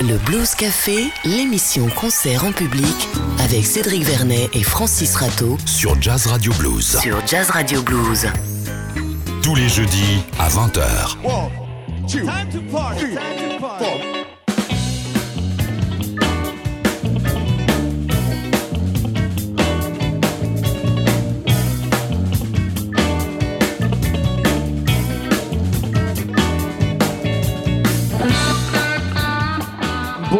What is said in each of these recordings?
Le Blues Café, l'émission concert en public avec Cédric Vernet et Francis Rateau sur Jazz Radio Blues. sur Jazz Radio Blues. Tous les jeudis à 20h. One, two,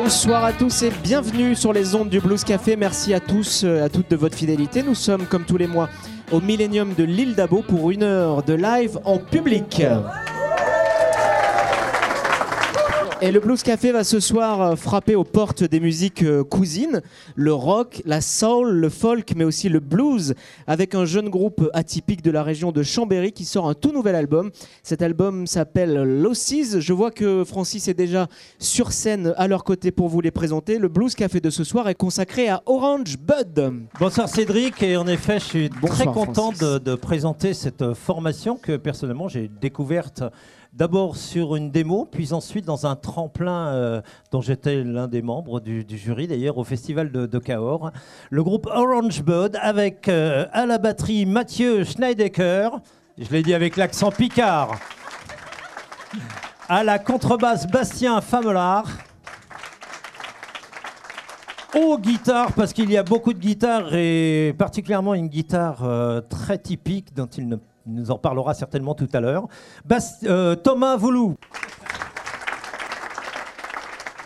Bonsoir à tous et bienvenue sur les ondes du Blues Café. Merci à tous, euh, à toutes de votre fidélité. Nous sommes comme tous les mois au Millennium de l'île d'Abo pour une heure de live en public. Et le Blues Café va ce soir euh, frapper aux portes des musiques euh, cousines, le rock, la soul, le folk, mais aussi le blues, avec un jeune groupe atypique de la région de Chambéry qui sort un tout nouvel album. Cet album s'appelle Losses. Je vois que Francis est déjà sur scène à leur côté pour vous les présenter. Le Blues Café de ce soir est consacré à Orange Bud. Bonsoir Cédric, et en effet, je suis Bonsoir, très content de présenter cette euh, formation que personnellement j'ai découverte d'abord sur une démo, puis ensuite dans un tremplin euh, dont j'étais l'un des membres du, jury d'ailleurs au festival de, de Cahors. Le groupe Orange Bud avec euh, à la batterie Mathieu Schneidecker, je l'ai dit avec l'accent picard, à la contrebasse Bastien Famelard aux guitares, parce qu'il y a beaucoup de guitares et particulièrement une guitare euh, très typique dont il ne- nous en parlera certainement tout à l'heure. Euh, Thomas Voulou.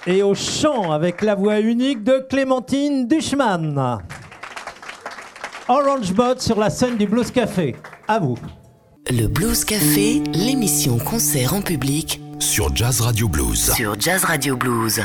Et au chant avec la voix unique de Clémentine Duchman. Orange Bot sur la scène du Blues Café. À vous. Le Blues Café, l'émission concert en public Sur Jazz Radio Blues. sur Jazz Radio Blues.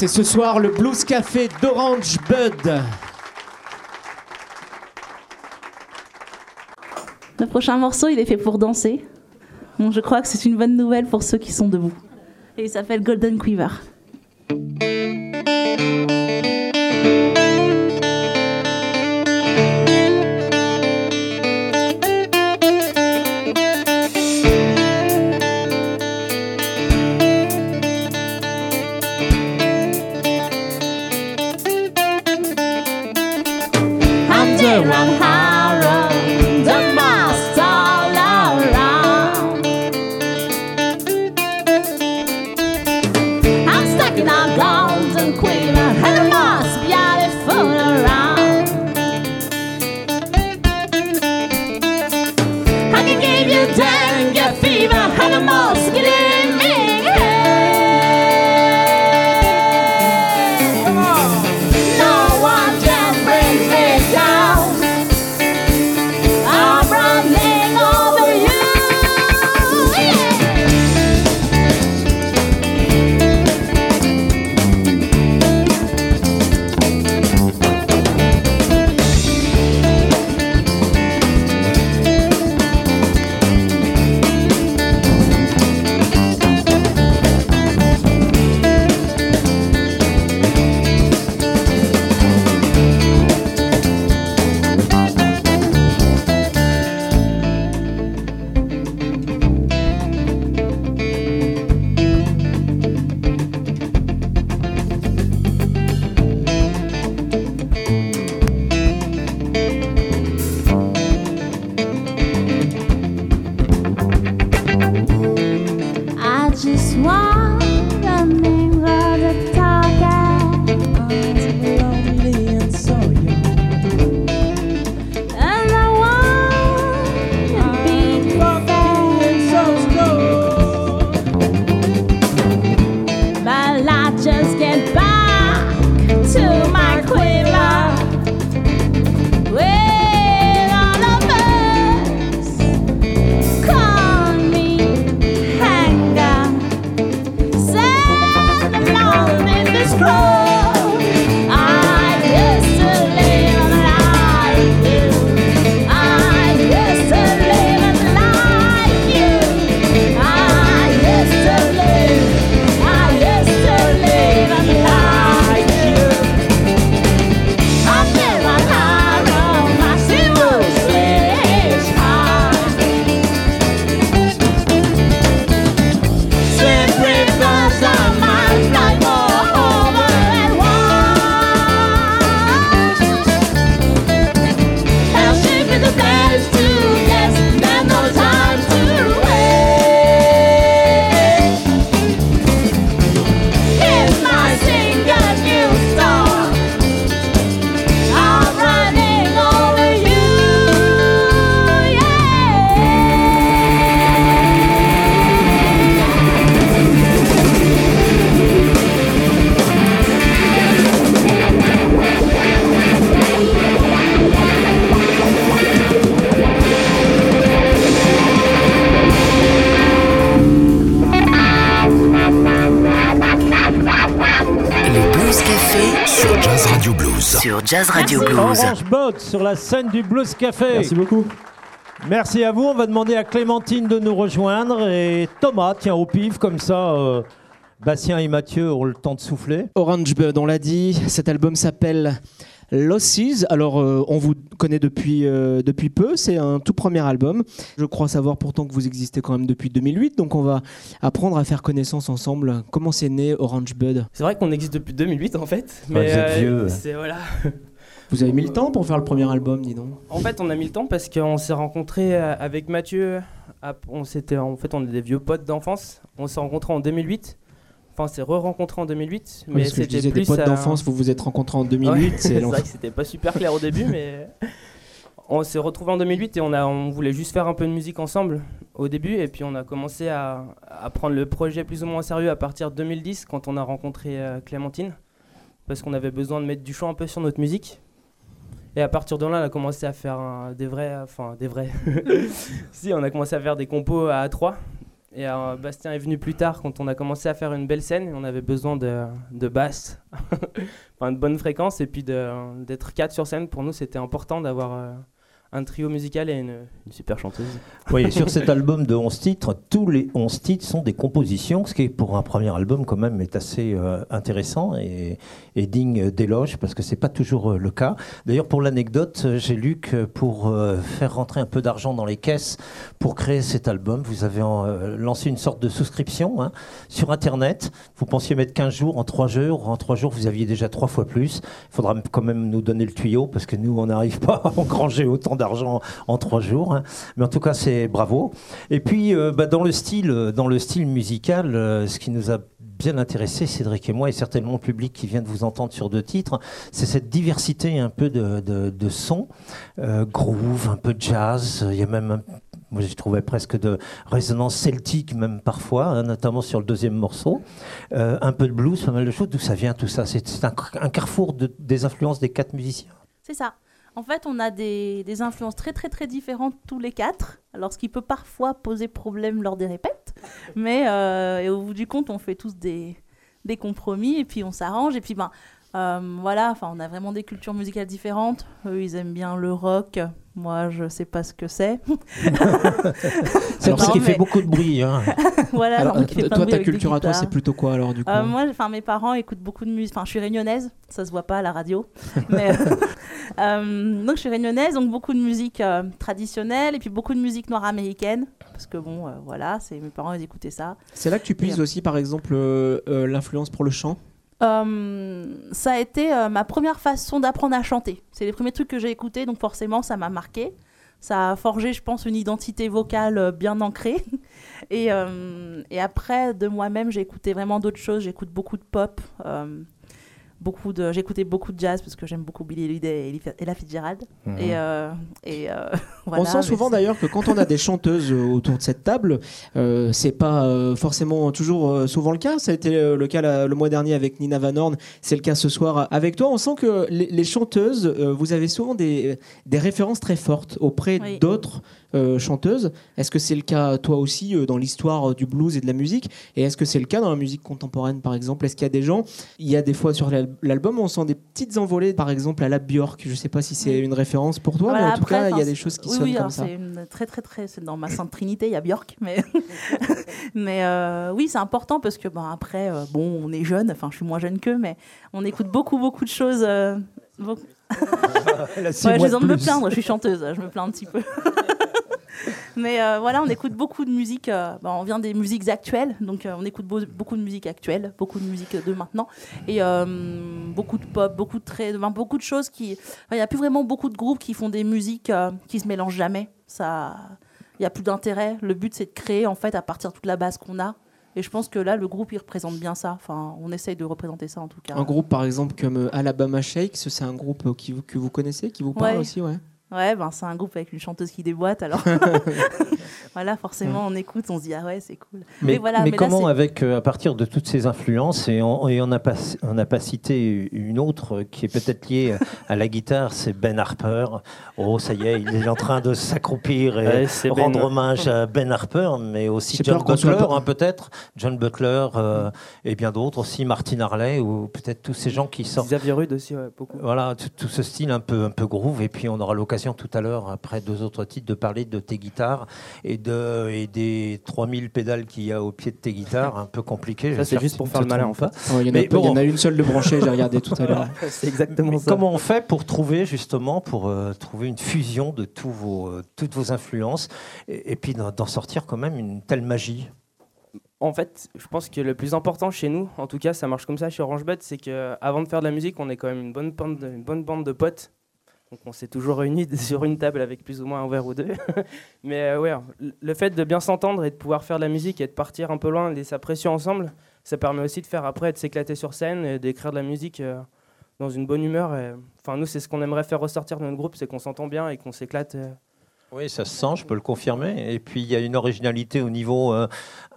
C'est ce soir le Blues Café d'Orange Bud. Le prochain morceau, il est fait pour danser. Je crois que c'est une bonne nouvelle pour ceux qui sont debout. Et il s'appelle Golden Quiver. Jazz Radio Blues. Orange Bot sur la scène du Blues Café. Merci beaucoup. Merci à vous. On va demander à Clémentine de nous rejoindre et Thomas, tiens, au pif, comme ça, euh, Bastien et Mathieu ont le temps de souffler. Orange Bud, on l'a dit, cet album s'appelle Losses. Alors, euh, on vous connaît depuis, euh, depuis peu, c'est un tout premier album. Je crois savoir pourtant que vous existez quand même depuis 2008, donc on va apprendre à faire connaissance ensemble. Comment c'est né Orange Bud? C'est vrai qu'on existe depuis 2008 en fait. Ouais, vous êtes vieux. c'est voilà. Vous avez mis le temps pour faire le premier album, dis donc En fait, on a mis le temps parce qu'on s'est rencontrés euh, avec Mathieu. On s'était, en fait, on est des vieux potes d'enfance. On s'est rencontrés en 2008. Enfin, on s'est re-rencontrés en 2008. Oui, Mais c'était disais des plus potes à- d'enfance, vous vous êtes rencontrés en Ouais, 2008, c'est vrai que c'était pas super clair au début, mais on s'est retrouvés en 2008 et on, a, on voulait juste faire un peu de musique ensemble au début. Et puis on a commencé à, à prendre le projet plus ou moins au sérieux à partir de 2010 quand on a rencontré euh, Clémentine. Parce qu'on avait besoin de mettre du chant un peu sur notre musique. Et à partir de là, on a commencé à faire un- des vrais. Enfin, des vrais. si, on a commencé à faire des compos à trois. Et euh, Bastien est venu plus tard quand on a commencé à faire une belle scène. Et on avait besoin de, de basse, enfin de bonne fréquence. Et puis d'être quatre sur scène, pour nous, c'était important d'avoir euh, un trio musical et une, une super chanteuse. Oui, et sur cet album de 11 titres, tous les 11 titres sont des compositions, ce qui pour un premier album quand même est assez euh, intéressant et, et digne d'éloge parce que c'est pas toujours euh, le cas. D'ailleurs, pour l'anecdote, euh, j'ai lu que pour euh, faire rentrer un peu d'argent dans les caisses pour créer cet album, vous avez lancé une sorte de souscription hein, sur Internet. Vous pensiez mettre 15 jours en 3 jours. En 3 jours, vous aviez déjà 3 fois plus. Il faudra quand même nous donner le tuyau parce que nous, on n'arrive pas à engranger autant d'argent en 3 jours. hein. Mais en tout cas, c'est bravo. Et puis, euh, bah, dans, le style, euh, dans le style musical, euh, ce qui nous a bien intéressé, Cédric et moi, et certainement le public qui vient de vous entendre sur deux titres, c'est cette diversité un peu de, de, sons, euh, groove, un peu jazz, il y a même moi, je trouvais presque de résonance celtique, même parfois, hein, notamment sur le deuxième morceau. Un peu de blues, pas mal de choses. D'où ça vient tout ça? C'est un, carrefour de- des influences des quatre musiciens. C'est ça. En fait, on a des, influences très très très différentes tous les quatre, alors ce qui peut parfois poser problème lors des répètes. Mais euh, au bout du compte, on fait tous des, compromis et puis on s'arrange. Et puis ben euh, voilà, on a vraiment des cultures musicales différentes. Eux, ils aiment bien le rock. Moi, je sais pas ce que c'est. C'est ce qui mais- fait beaucoup de bruit. hein. voilà. Alors, donc il fait euh, toi, ta culture à toi, c'est plutôt quoi alors du coup Euh, moi, enfin, mes parents écoutent beaucoup de musique. Enfin, je suis réunionnaise, ça se voit pas à la radio. Mais, euh, euh, donc, je suis réunionnaise, donc beaucoup de musique euh, traditionnelle et puis beaucoup de musique noire américaine. Parce que bon, euh, voilà, c'est mes parents, ils écoutaient ça. C'est là que tu puises aussi, par exemple, euh, euh, l'influence pour le chant? Euh, ça a été euh, ma première façon d'apprendre à chanter. C'est les premiers trucs que j'ai écoutés, donc forcément, ça m'a marqué. Ça a forgé, je pense, une identité vocale euh, bien ancrée. Et, et après, de moi-même, j'ai écouté vraiment d'autres choses. J'écoute beaucoup de pop. Euh, beaucoup de, écouté beaucoup de jazz parce que j'aime beaucoup Billie Holiday et Ella Fitzgerald. Et, euh, et euh, voilà, on sent souvent d'ailleurs que quand on a des chanteuses euh, autour de cette table, euh, c'est pas euh, forcément toujours euh, souvent le cas. Ça a été euh, le cas la- le mois dernier avec Nina Van Horn, c'est le cas ce soir euh, avec toi. On sent que les, les chanteuses, euh, vous avez souvent des, des références très fortes auprès Oui. d'autres euh, chanteuses. Est-ce que c'est le cas toi aussi euh, dans l'histoire euh, du blues et de la musique? Et est-ce que c'est le cas dans la musique contemporaine par exemple? Est-ce qu'il y a des gens, il y a des fois sur l'al- l'album, on sent des petites envolées par exemple à la Björk. Je sais pas si c'est Oui. une référence pour toi, Voilà, mais en tout cas, il y a des choses qui oui, sonnent oui, comme alors ça. C'est une très très très, c'est dans ma sainte trinité, il y a Björk, mais mais euh, oui, c'est important parce que ben après, euh, bon, on est jeune, enfin je suis moins jeune qu'eux, mais on écoute beaucoup beaucoup de choses. euh, beaucoup- Ouais, j'ai besoin de me plaindre, je suis chanteuse, je me plains un petit peu. Mais euh, voilà, on écoute beaucoup de musique. euh, bah, on vient des musiques actuelles, donc euh, on écoute beau- beaucoup de musique actuelle, beaucoup de musique de maintenant, et beaucoup de pop, beaucoup de enfin, beaucoup de choses qui. enfin, Il n'y a plus vraiment beaucoup de groupes qui font des musiques qui se mélangent jamais. Ça, il y a plus d'intérêt. Le but c'est de créer en fait à partir de toute la base qu'on a. Et je pense que là, le groupe, il représente bien ça. Enfin, on essaye de représenter ça en tout cas. Un groupe par exemple comme Alabama Shakes, c'est un groupe qui, vous- que vous connaissez, qui vous parle Ouais. aussi, ouais. Ouais, ben c'est un groupe avec une chanteuse qui déboîte, alors voilà, forcément on écoute, on se dit ah ouais c'est cool. Mais, voilà, mais comment, avec, euh, à partir de toutes ces influences, et on et on n'a pas, on n'a pas cité une autre qui est peut-être liée à la guitare, c'est Ben Harper. Oh, ça y est, il est en train de s'accroupir et Ouais, Ben. rendre hommage à Ben Harper, mais aussi John soit Butler, hein, peut-être. John Butler euh, et bien d'autres aussi, Martin Harley, ou peut-être tous ces gens qui sortent. Xavier Rude aussi, ouais, beaucoup. Voilà, tout, tout ce style un peu, un peu groove, et puis on aura l'occasion l'occasion tout à l'heure, après deux autres titres, de parler de tes guitares et, de, et des 3000 pédales qu'il y a au pied de tes guitares. Un peu compliqué. Ça, c'est juste pour faire le malin, en fait. Oh, il, y en a Mais peu, il y bon. en a une seule de branchée, j'ai regardé tout à l'heure. c'est exactement ça. Comment on fait pour trouver justement pour euh, trouver une fusion de tous vos, euh, toutes vos influences et, et puis d'en d'en sortir quand même une telle magie? En fait, je pense que le plus important chez nous, en tout cas, ça marche comme ça chez Orange Bud, c'est qu'avant de faire de la musique, on est quand même une bonne bande de, une bonne bande de potes. Donc on s'est toujours réunis sur une table avec plus ou moins un verre ou deux. Mais euh, ouais, le fait de bien s'entendre et de pouvoir faire de la musique et de partir un peu loin, laisser sa pression ensemble, ça permet aussi de faire après, de s'éclater sur scène et d'écrire de la musique euh, dans une bonne humeur. Et, Enfin, nous, c'est ce qu'on aimerait faire ressortir de notre groupe, c'est qu'on s'entend bien et qu'on s'éclate. euh. Oui, ça se sent, je peux le confirmer. Et puis il y a une originalité au niveau euh,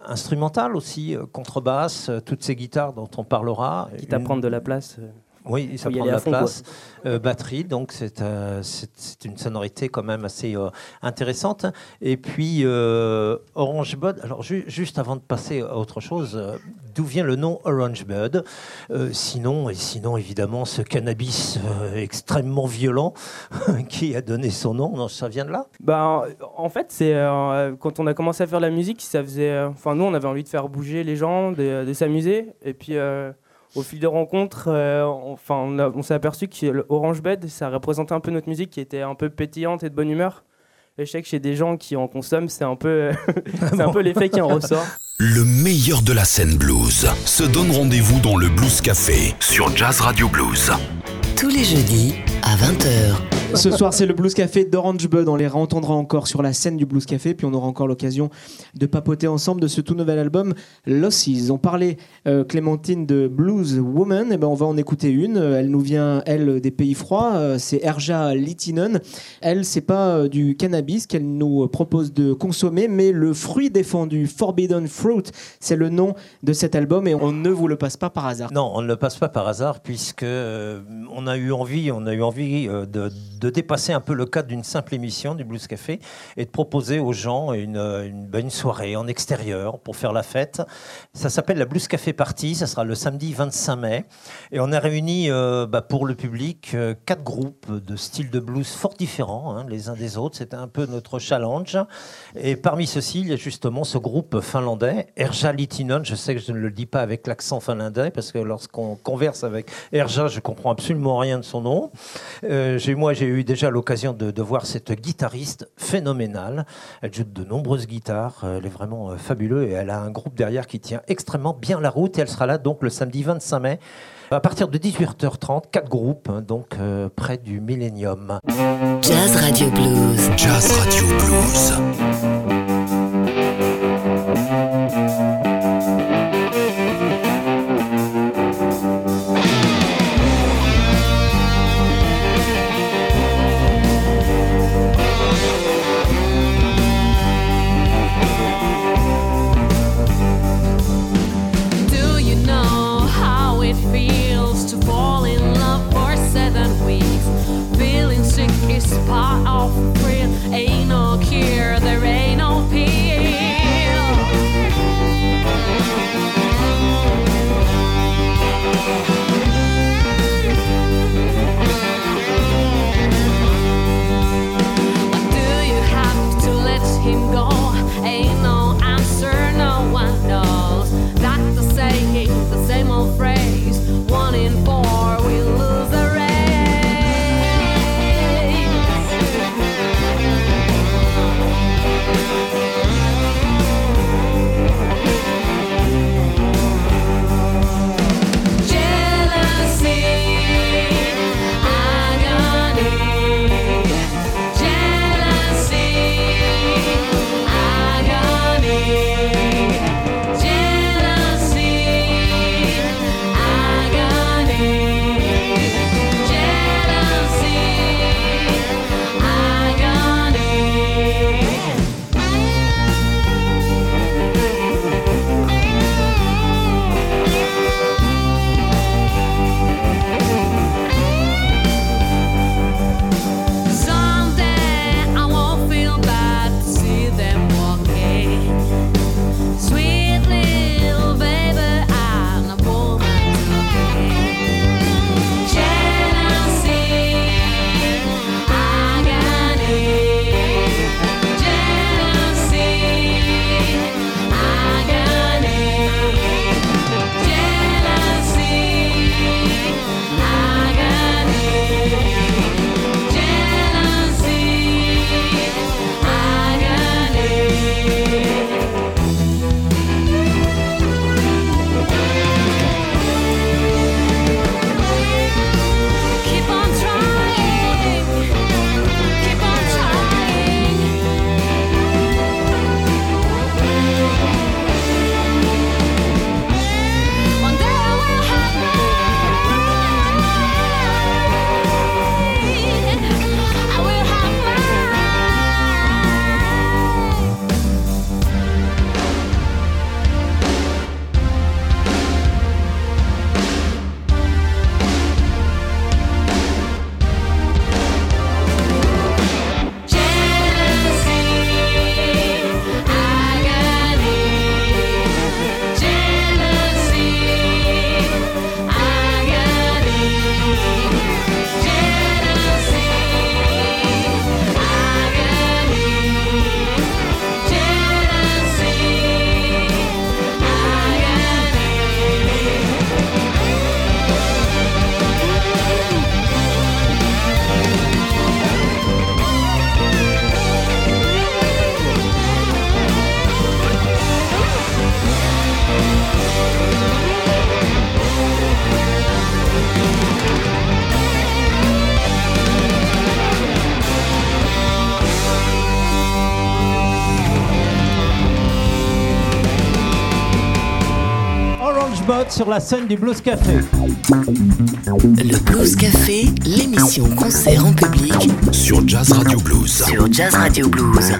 instrumental aussi, euh, contrebasse, euh, toutes ces guitares dont on parlera. quitte à Une- prendre de la place. Oui, ça prend de la fond, place. Euh, batterie, donc c'est euh, c'est- une sonorité quand même assez euh, intéressante. Et puis Orange Bud. Alors ju- juste avant de passer à autre chose, d'où vient le nom Orange Bud? Sinon, et sinon évidemment ce cannabis extrêmement violent qui a donné son nom. Non, ça vient de là? Bah, en fait, c'est quand on a commencé à faire la musique, ça faisait. Enfin, nous, on avait envie de faire bouger les gens, de, de s'amuser. Et puis, au fil des rencontres, euh, on- enfin, on, s'est aperçu que le Orange Bed, ça représentait un peu notre musique qui était un peu pétillante et de bonne humeur. Et je sais que chez des gens qui en consomment, c'est un peu, c'est un peu l'effet qui en ressort. Le meilleur de la scène blues se donne rendez-vous dans le Blues Café sur Jazz Radio Blues. Tous les jeudis à 20h. Ce soir, c'est le Blues Café d'Orange Bud. On les réentendra encore sur la scène du Blues Café, puis on aura encore l'occasion de papoter ensemble de ce tout nouvel album, Losses. On parlait, euh, Clémentine, de Blues Woman. Et ben, on va en écouter une. Elle nous vient, elle, des pays froids. Euh, C'est Erja Litinen. Elle, c'est pas euh, du cannabis qu'elle nous propose de consommer, mais le fruit défendu, Forbidden Fruit. C'est le nom de cet album et on ne vous le passe pas par hasard. Non, on ne le passe pas par hasard puisque on a eu envie, on a eu envie de, de dépasser un peu le cadre d'une simple émission du Blues Café et de proposer aux gens une, une, soirée en extérieur pour faire la fête. Ça s'appelle la Blues Café Party, ça sera le samedi 25 mai et on a réuni euh, bah, pour le public euh, quatre groupes de styles de blues fort différents hein, les uns des autres. C'était un peu notre challenge et parmi ceux-ci, il y a justement ce groupe finlandais, Erja Litinen. Je sais que je ne le dis pas avec l'accent finlandais parce que lorsqu'on converse avec Erja, je comprends absolument rien de son nom. Euh, j'ai- moi, j'ai déjà l'occasion de, de voir cette guitariste phénoménale. Elle joue de nombreuses guitares. euh, Elle est vraiment euh, fabuleuse et elle a un groupe derrière qui tient extrêmement bien la route. Et elle sera là donc le samedi 25 mai. À partir de 18h30, quatre groupes, hein, donc euh, près du Millennium. Jazz Radio Blues. Jazz Radio Blues. sur la scène du Blues Café. Le Blues Café, l'émission concert en public sur Jazz Radio Blues. Sur Jazz Radio Blues.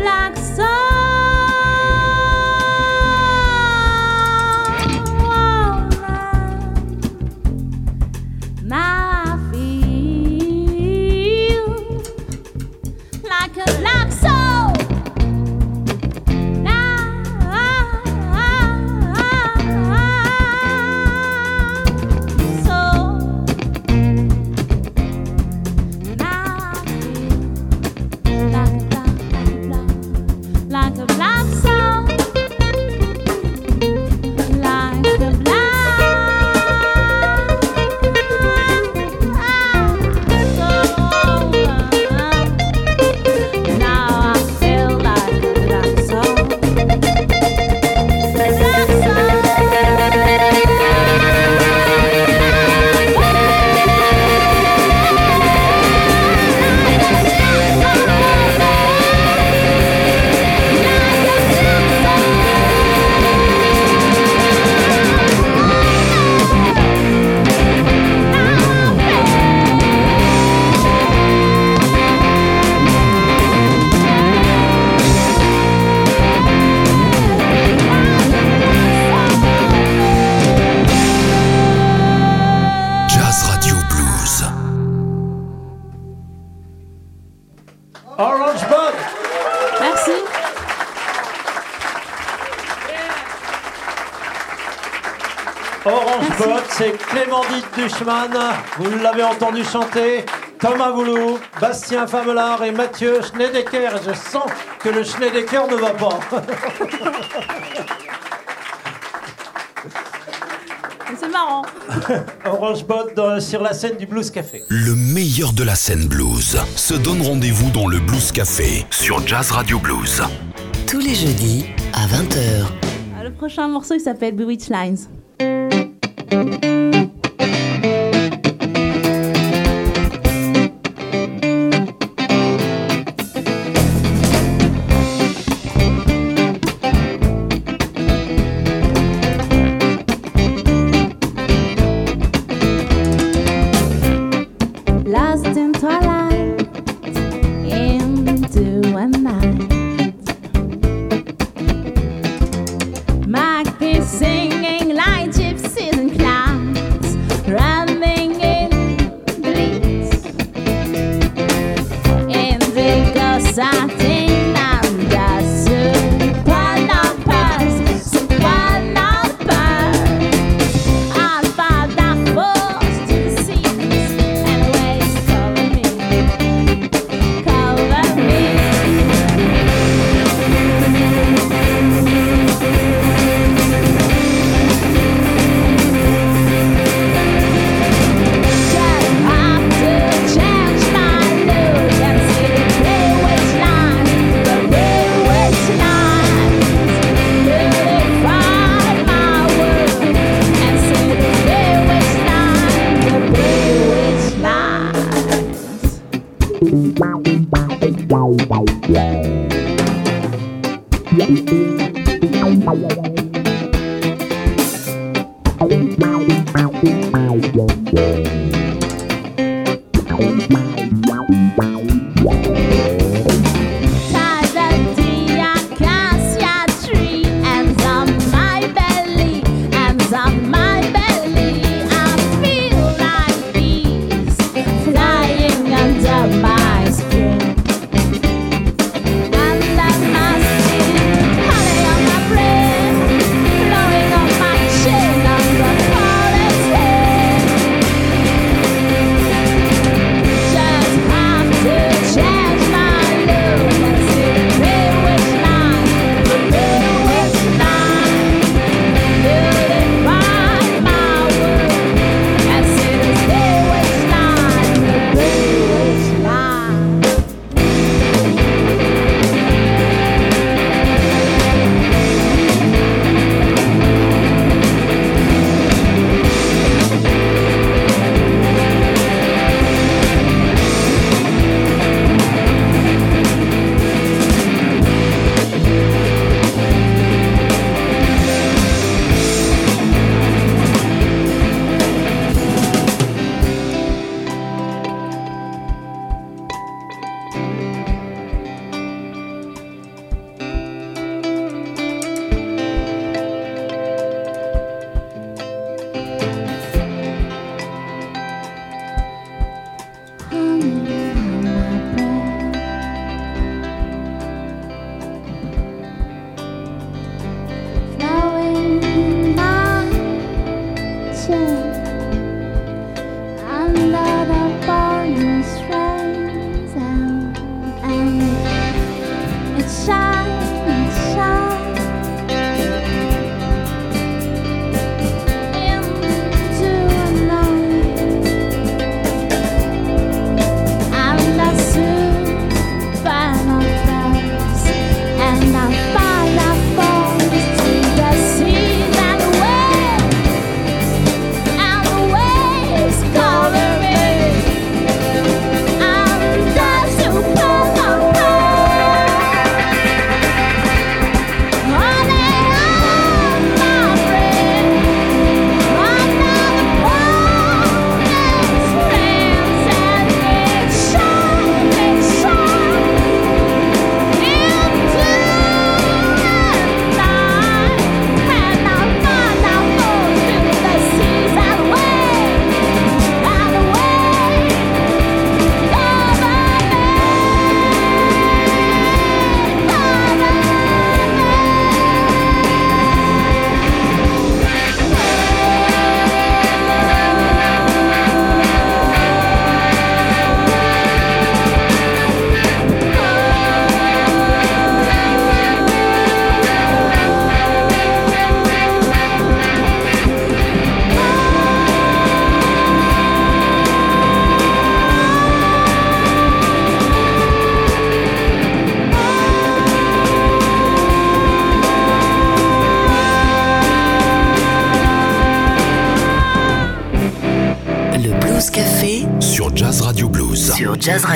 black sun. Vous l'avez entendu chanter, Thomas Voulou, Bastien Famelard et Mathieu Schnedecker. Je sens que le Schnedecker ne va pas. C'est marrant. Orange Bot sur la scène du Blues Café. Le meilleur de la scène blues se donne rendez-vous dans le Blues Café sur Jazz Radio Blues. Tous les jeudis à 20h. Ah, le prochain morceau il s'appelle Bewitch Lines. 下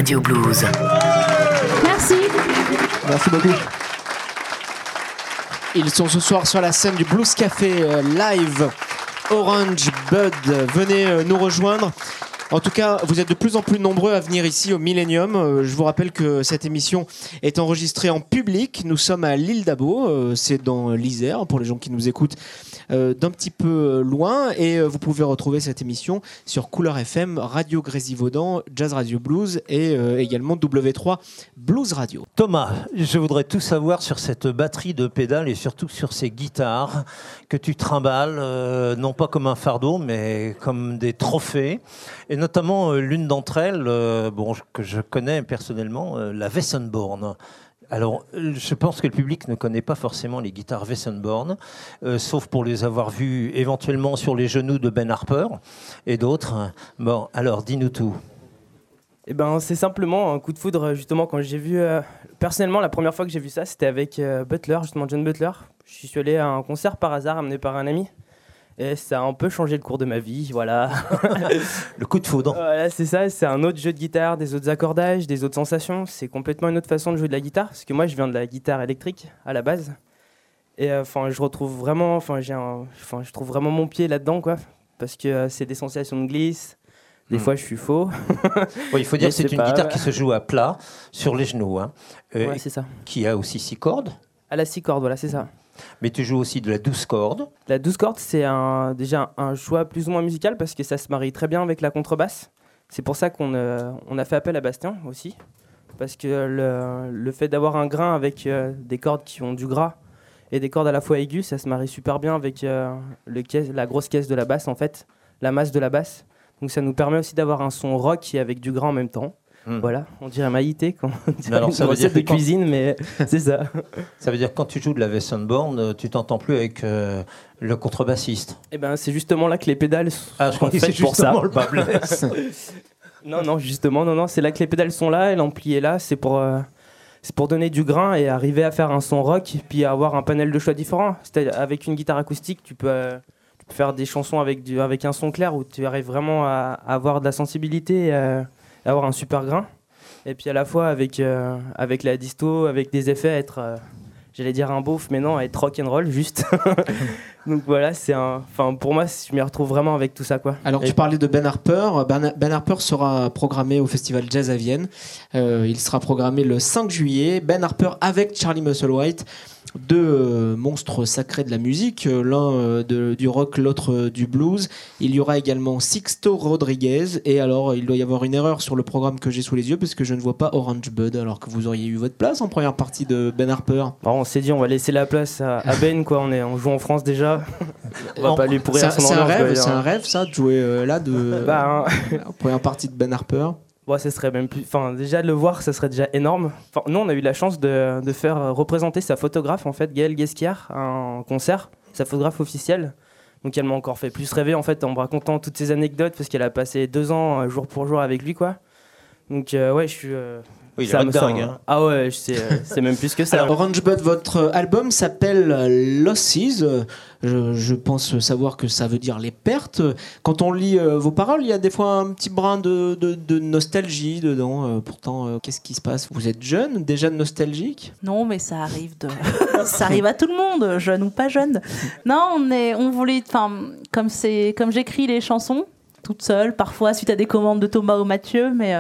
Radio Blues. Merci. Merci beaucoup. Ils sont ce soir sur la scène du Blues Café euh, live. Orange Bud, venez euh, nous rejoindre. En tout cas, vous êtes de plus en plus nombreux à venir ici au Millennium. Euh, Je vous rappelle que cette émission est enregistrée en public. Nous sommes à l'île d'Abo, euh, c'est dans l'Isère pour les gens qui nous écoutent euh, d'un petit peu loin. Et vous pouvez retrouver cette émission sur Couleur FM, Radio Grésivaudan, Jazz Radio Blues et également W3 Blues Radio. Thomas, je voudrais tout savoir sur cette batterie de pédales et surtout sur ces guitares que tu trimbales, non pas comme un fardeau, mais comme des trophées. Notamment euh, l'une d'entre elles, euh, bon, que je connais personnellement, euh, la Wessenborn. Alors, je pense que le public ne connaît pas forcément les guitares Wessenborn, sauf pour les avoir vues éventuellement sur les genoux de Ben Harper et d'autres. Bon, alors, dis-nous tout. Eh ben, c'est simplement un coup de foudre, justement, quand j'ai vu. personnellement, la première fois que j'ai vu ça, c'était avec Butler, justement, John Butler. Je suis allé à un concert par hasard, amené par un ami. Et ça a un peu changé le cours de ma vie, voilà. Le coup de foudre. Voilà, c'est ça, c'est un autre jeu de guitare, des autres accordages, des autres sensations. C'est complètement une autre façon de jouer de la guitare, parce que moi, je viens de la guitare électrique à la base. Et euh, enfin, je retrouve vraiment, enfin, j'ai un, enfin, je trouve vraiment mon pied là-dedans, quoi, parce que euh, c'est des sensations de glisse. Des Hmm. fois, je suis faux. Il faut dire que c'est une pas- guitare qui se joue à plat, sur les genoux, hein, euh, Ouais, c'est ça. qui a aussi six cordes, À la six cordes, voilà, c'est ça. Mais tu joues aussi de la douze cordes. La 12 cordes, c'est un, déjà un choix plus ou moins musical parce que ça se marie très bien avec la contrebasse. C'est pour ça qu'on euh, on a fait appel à Bastien aussi. Parce que le, le fait d'avoir un grain avec euh, des cordes qui ont du gras et des cordes à la fois aiguës, ça se marie super bien avec euh, le la grosse caisse de la basse en fait, la masse de la basse. Donc ça nous permet aussi d'avoir un son rock et avec du gras en même temps. Hmm. Voilà, on dirait Maïté quand on dirait alors, ça recette de quand- cuisine, mais c'est ça. Ça veut dire que quand tu joues de la Wessenborn, euh, tu t'entends plus avec euh, le contrebassiste. Et ben c'est justement là que les pédales sont Ah, je crois que c'est faites pour ça. le. Non, non, justement, non, non, c'est là que les pédales sont là et l'ampli est là. C'est pour, euh, c'est pour donner du grain et arriver à faire un son rock, puis avoir un panel de choix différents. C'est-à-dire, avec une guitare acoustique, tu peux, euh, tu peux faire des chansons avec, du, avec un son clair où tu arrives vraiment à, à avoir de la sensibilité avoir un super grain. Et puis à la fois avec, euh, avec la disto, avec des effets, être, euh, j'allais dire un beauf, mais non, être rock and roll juste. Donc voilà, c'est un, enfin pour moi, je m'y retrouve vraiment avec tout ça quoi. Alors Et- tu parlais de Ben Harper. Ben, Ben Harper sera programmé au Festival Jazz à Vienne. Euh, il sera programmé le 5 juillet. Ben Harper avec Charlie Musselwhite, deux euh, monstres sacrés de la musique, euh, l'un euh, du rock, l'autre du blues. Il y aura également Sixto Rodriguez. Et alors il doit y avoir une erreur sur le programme que j'ai sous les yeux parce que je ne vois pas Orange Bud alors que vous auriez eu votre place en première partie de Ben Harper. Bon, on s'est dit on va laisser la place à, à Ben quoi. On est on joue en France déjà. on va En- pas lui pourrir C'est un- son c'est un rêve, quoi, c'est un hein. rêve ça de jouer euh, là de Bah, en première partie de Ben Harper. Bon, ça serait même plus. Enfin, déjà de le voir, ça serait déjà énorme. Enfin, nous, on a eu la chance de, de faire représenter sa photographe, en fait, Gaëlle Guesquière, à un concert, sa photographe officielle. Donc, elle m'a encore fait plus rêver, en fait, en me racontant toutes ces anecdotes, parce qu'elle a passé deux ans, euh, jour pour jour, avec lui, quoi. Donc, euh, ouais, je suis. euh, Oui, il ça est me dingue, sent- hein. Ah ouais, c'est c'est même plus que ça. Alors, Orange Bud, votre album s'appelle euh, Losses. Je, pense savoir que ça veut dire les pertes. Quand on lit euh, vos paroles, il y a des fois un petit brin de, nostalgie dedans. Euh, pourtant, euh, qu'est-ce qui se passe? Vous êtes jeune, déjà nostalgique? Non, mais ça arrive ça arrive à tout le monde, jeune ou pas jeune. Non, on est, on voulait, enfin, comme c'est, comme j'écris les chansons toute seule, parfois suite à des commandes de Thomas ou Mathieu, mais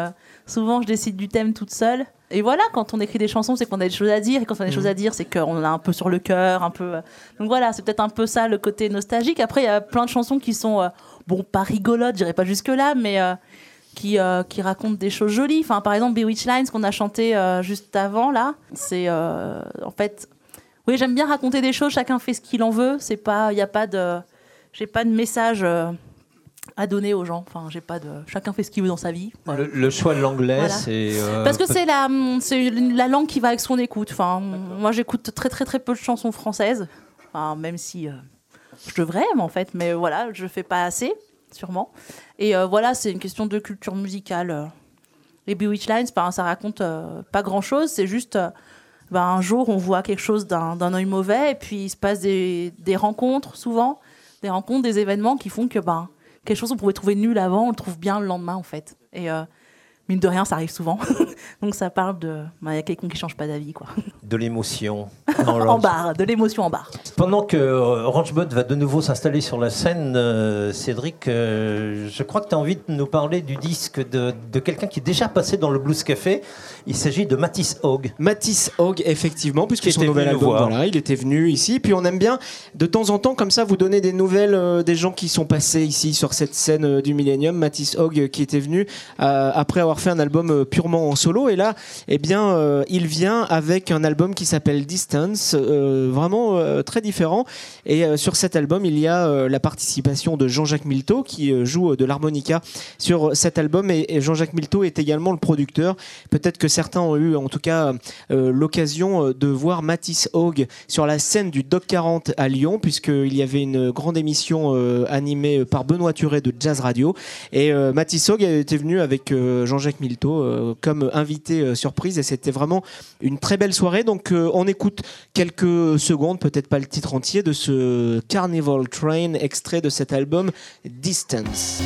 souvent je décide du thème toute seule. Et voilà, quand on écrit des chansons, c'est qu'on a des choses à dire, et quand on a des choses à dire, c'est qu'on a un peu sur le cœur, un peu. euh, Donc voilà, c'est peut-être un peu ça le côté nostalgique. Après, il y a plein de chansons qui sont, euh, bon, pas rigolotes, j'irai pas jusque là, mais euh, qui, euh, qui racontent des choses jolies. Enfin, par exemple, Bewitch Lines qu'on a chanté juste avant là, c'est en fait, oui, j'aime bien raconter des choses. Chacun fait ce qu'il en veut. C'est pas, il y a pas de, j'ai pas de message à donner aux gens. Enfin, j'ai pas de, chacun fait ce qu'il veut dans sa vie. Le, le choix de l'anglais, Voilà. c'est. euh, Parce que c'est la, c'est la langue qui va avec son écoute. Enfin, moi, j'écoute très très très peu de chansons françaises. Enfin, même si euh, je devrais, mais en fait, mais voilà, je fais pas assez, sûrement. Et euh, voilà, c'est une question de culture musicale. Les Bewitch Lines, ben, ça raconte pas grand chose. C'est juste, ben, un jour, on voit quelque chose d'un d'un œil mauvais, et puis il se passe des, des rencontres, souvent, des rencontres, des événements qui font que ben, quelque chose qu'on pouvait trouver nul avant, on le trouve bien le lendemain, en fait. Et euh, mine de rien, ça arrive souvent. Donc ça parle de, bah, il y a quelqu'un qui change pas d'avis, quoi. De l'émotion. en barre, de l'émotion en barre. Pendant que euh, Orangebot va de nouveau s'installer sur la scène, euh, Cédric, euh, je crois que tu as envie de nous parler du disque de, de quelqu'un qui est déjà passé dans le Blues Café. Il s'agit de Matisse Hogg. Matisse Hogg, effectivement, puisque son nouvel album, voilà, il était venu ici. Puis on aime bien, de temps en temps, comme ça, vous donner des nouvelles euh, des gens qui sont passés ici sur cette scène euh, du Millennium. Matisse Hogg euh, qui était venu après avoir fait un album purement en solo. Et là, eh bien, il vient avec un album qui s'appelle Distance, vraiment très différent. Et sur cet album, il y a la participation de Jean-Jacques Milteau qui joue de l'harmonica sur cet album. Et, et Jean-Jacques Milteau est également le producteur. Peut-être que certains ont eu, en tout cas, euh, l'occasion euh, de voir Matisse Hogg sur la scène du Doc 40 à Lyon, puisqu'il y avait une grande émission euh, animée par Benoît Turet de Jazz Radio. Et euh, Matisse Hogg était venu avec Jean-Jacques Milteau comme invité surprise. Et c'était vraiment une très belle soirée. Donc on écoute quelques secondes, peut-être pas le titre entier, de ce Carnival Train, extrait de cet album Distance.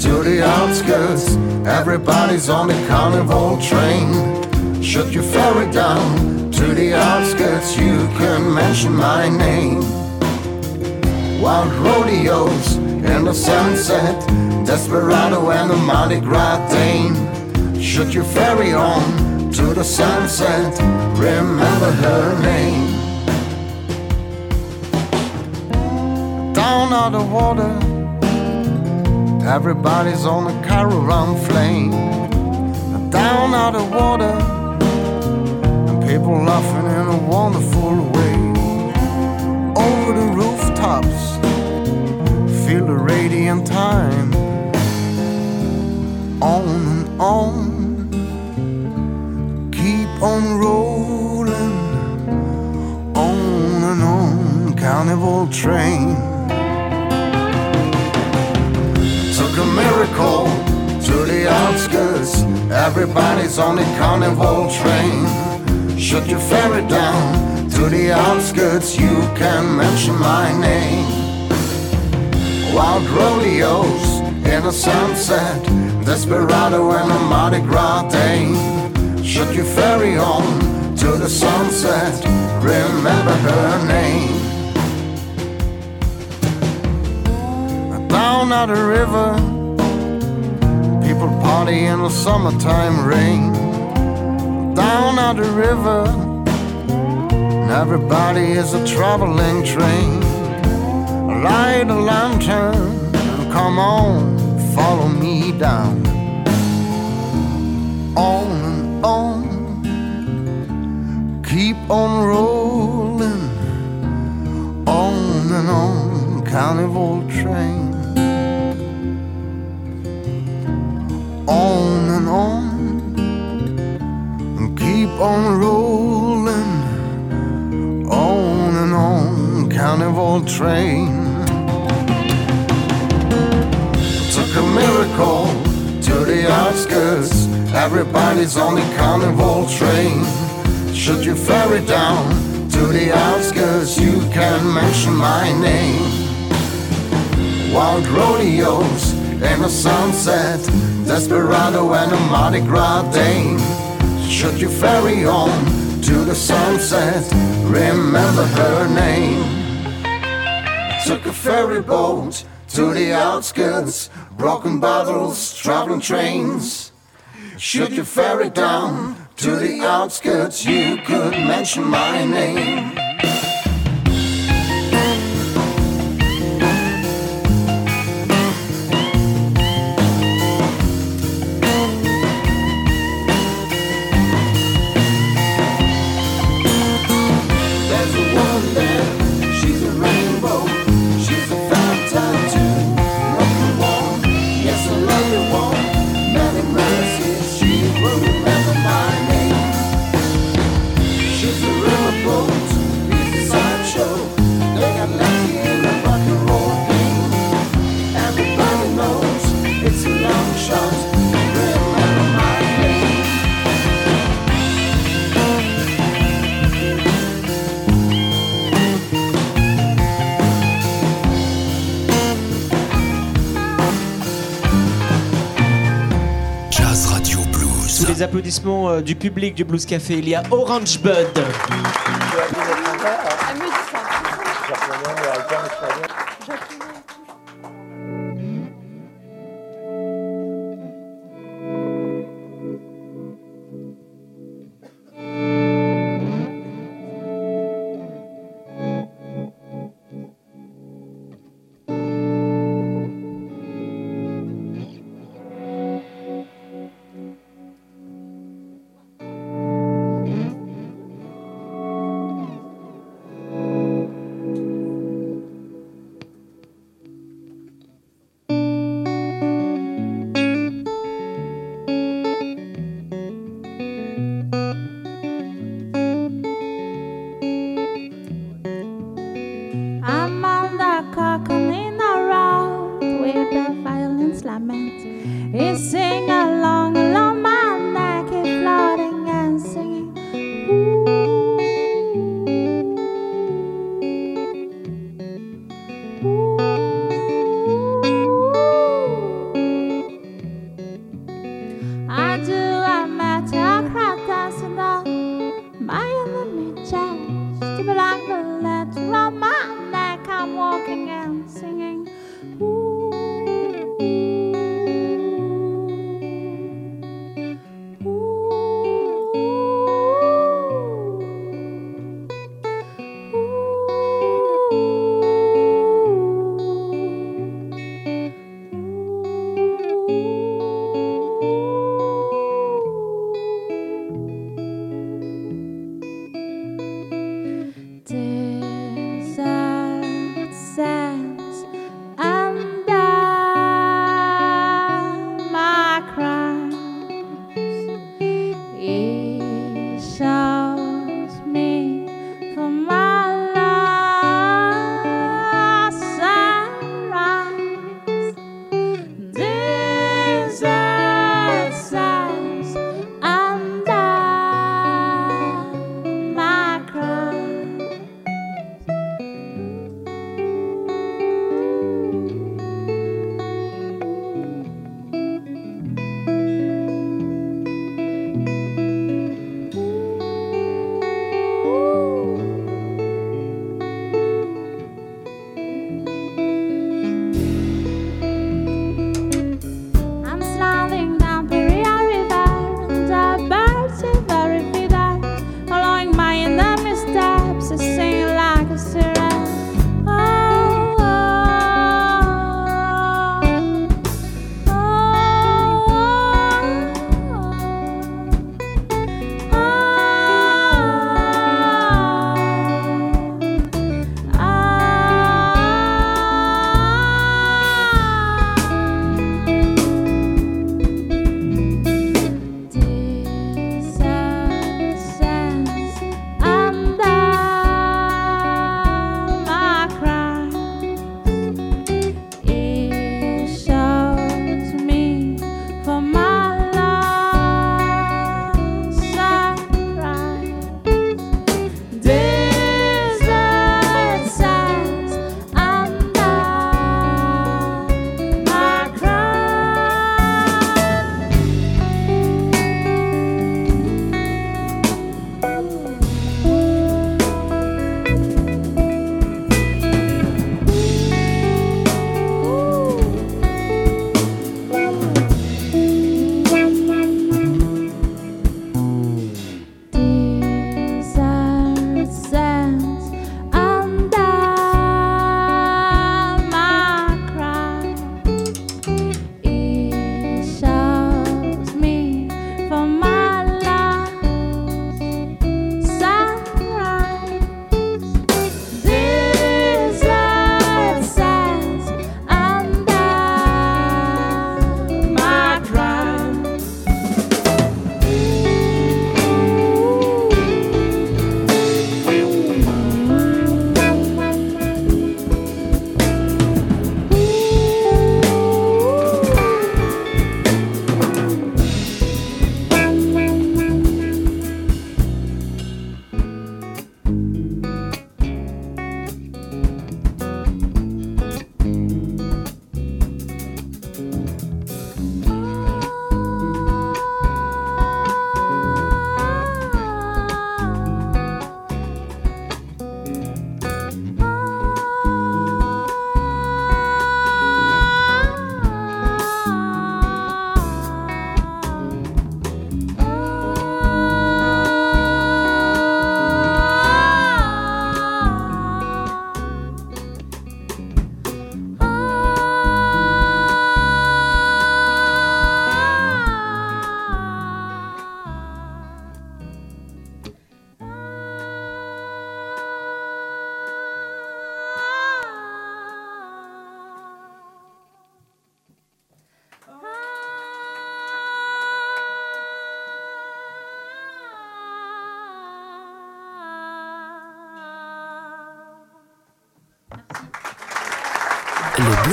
To the outskirts. Everybody's on the carnival train. Should you ferry down to the outskirts, you can mention my name. Wild rodeos in the sunset, Desperado and the Mardi Gras Dane. Should you ferry on to the sunset, remember her name. Down on the water, everybody's on a caravan flame. Down on the water, and people laughing in a wonderful way. Over the rooftops, feel the radiant time. On and on, keep on rolling. On and on, carnival train. Miracle to the outskirts. Everybody's on the carnival train. Should you ferry down to the outskirts, you can mention my name. Wild rodeos in the sunset, Desperado and a Mardi Gras Dane. Should you ferry on to the sunset, remember her name. Down at the river, people party in the summertime rain. Down at the river, and everybody is a traveling train. Light a lantern, and come on, follow me down. On and on, keep on rolling. On and on, carnival train. On and on, and keep on rolling. On and on, carnival train. Took a miracle to the outskirts. Everybody's on the carnival train. Should you ferry down to the outskirts, you can mention my name. Wild rodeos in the sunset, Desperado and a Mardi Gras Dane. Should you ferry on to the sunset, remember her name. Took a ferry boat to the outskirts, broken bottles, traveling trains. Should you ferry down to the outskirts, you could mention my name. Euh, du public du Blues Café, il y a Orange Bud.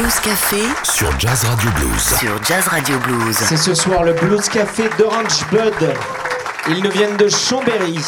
Blues Café Sur Jazz Radio Blues. sur Jazz Radio Blues. C'est ce soir le Blues Café d'Orange Bud. Ils nous viennent de Chambéry.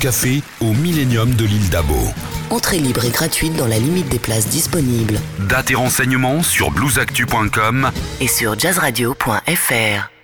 Café au Millennium de l'île d'Abo. Entrée libre et gratuite dans la limite des places disponibles. Date et renseignements sur bluesactu.com Et sur jazzradio.fr.